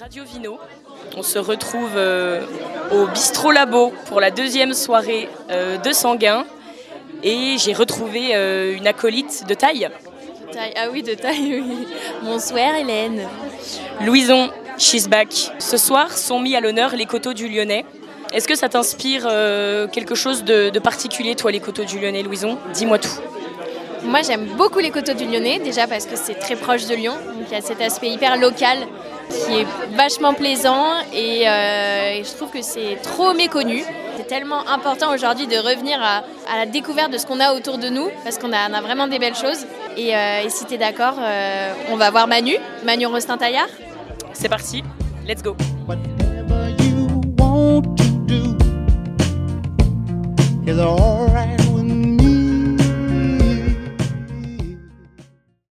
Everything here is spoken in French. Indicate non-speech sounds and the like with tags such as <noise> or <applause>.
Radio Vino. On se retrouve euh, au Bistro Labo pour la deuxième soirée euh, de Sanguin. Et j'ai retrouvé euh, une acolyte de taille. Ah oui, de taille, <laughs> oui. Bonsoir Hélène. Louison, she's back. Ce soir sont mis à l'honneur les coteaux du Lyonnais. Est-ce que ça t'inspire quelque chose de, de particulier, toi, les coteaux du Lyonnais, Louison? Dis-moi tout. Moi, j'aime beaucoup les coteaux du Lyonnais, déjà parce que c'est très proche de Lyon. Donc il y a cet aspect hyper local qui est vachement plaisant euh, et, je trouve que c'est trop méconnu. C'est tellement important aujourd'hui de revenir à, à, la découverte de ce qu'on a autour de nous parce qu'on a, vraiment des belles choses. Et, euh, si tu es d'accord, euh, on va voir Manu, Manu Rostin-Taillard. C'est parti, let's go. Whatever you want to do,